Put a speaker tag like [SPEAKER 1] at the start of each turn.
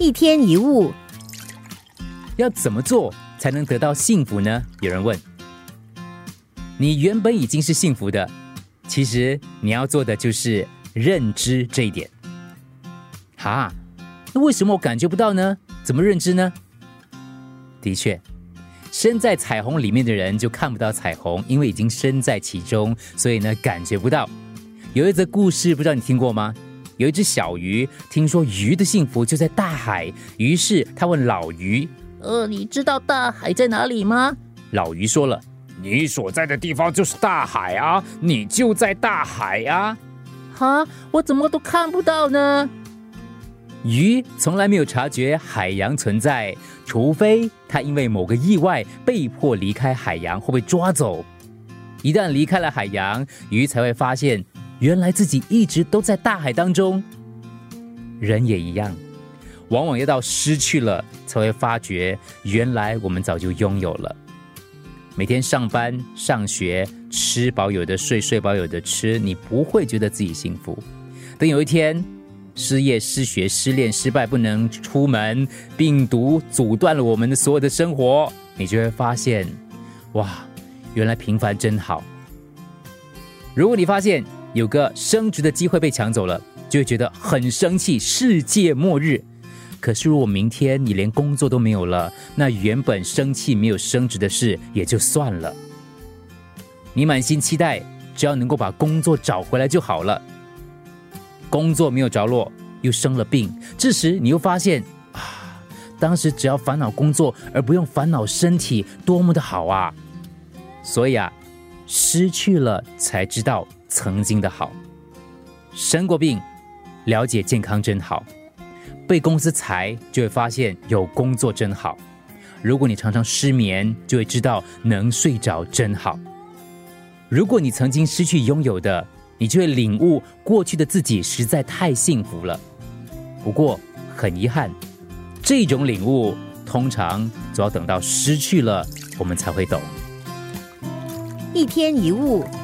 [SPEAKER 1] 一天一物，
[SPEAKER 2] 要怎么做才能得到幸福呢？有人问。你原本已经是幸福的，其实你要做的就是认知这一点。哈，那为什么我感觉不到呢？怎么认知呢？的确，身在彩虹里面的人就看不到彩虹，因为已经身在其中，所以呢感觉不到。有一则故事，不知道你听过吗？有一只小鱼，听说鱼的幸福就在大海，于是他问老鱼：“
[SPEAKER 1] 呃，你知道大海在哪里吗？”
[SPEAKER 2] 老鱼说了：“你所在的地方就是大海啊，你就在大海啊。”
[SPEAKER 1] 哈，我怎么都看不到呢？
[SPEAKER 2] 鱼从来没有察觉海洋存在，除非它因为某个意外被迫离开海洋或被抓走。一旦离开了海洋，鱼才会发现。原来自己一直都在大海当中，人也一样，往往要到失去了，才会发觉原来我们早就拥有了。每天上班、上学，吃饱有的睡，睡饱有的吃，你不会觉得自己幸福。等有一天失业、失学、失恋、失败，不能出门，病毒阻断了我们的所有的生活，你就会发现，哇，原来平凡真好。如果你发现，有个升职的机会被抢走了，就会觉得很生气，世界末日。可是如果明天你连工作都没有了，那原本生气没有升职的事也就算了。你满心期待，只要能够把工作找回来就好了。工作没有着落，又生了病，这时你又发现啊，当时只要烦恼工作而不用烦恼身体，多么的好啊！所以啊，失去了才知道。曾经的好，生过病，了解健康真好；被公司裁，就会发现有工作真好。如果你常常失眠，就会知道能睡着真好。如果你曾经失去拥有的，你就会领悟过去的自己实在太幸福了。不过很遗憾，这种领悟通常总要等到失去了，我们才会懂。
[SPEAKER 1] 一天一物。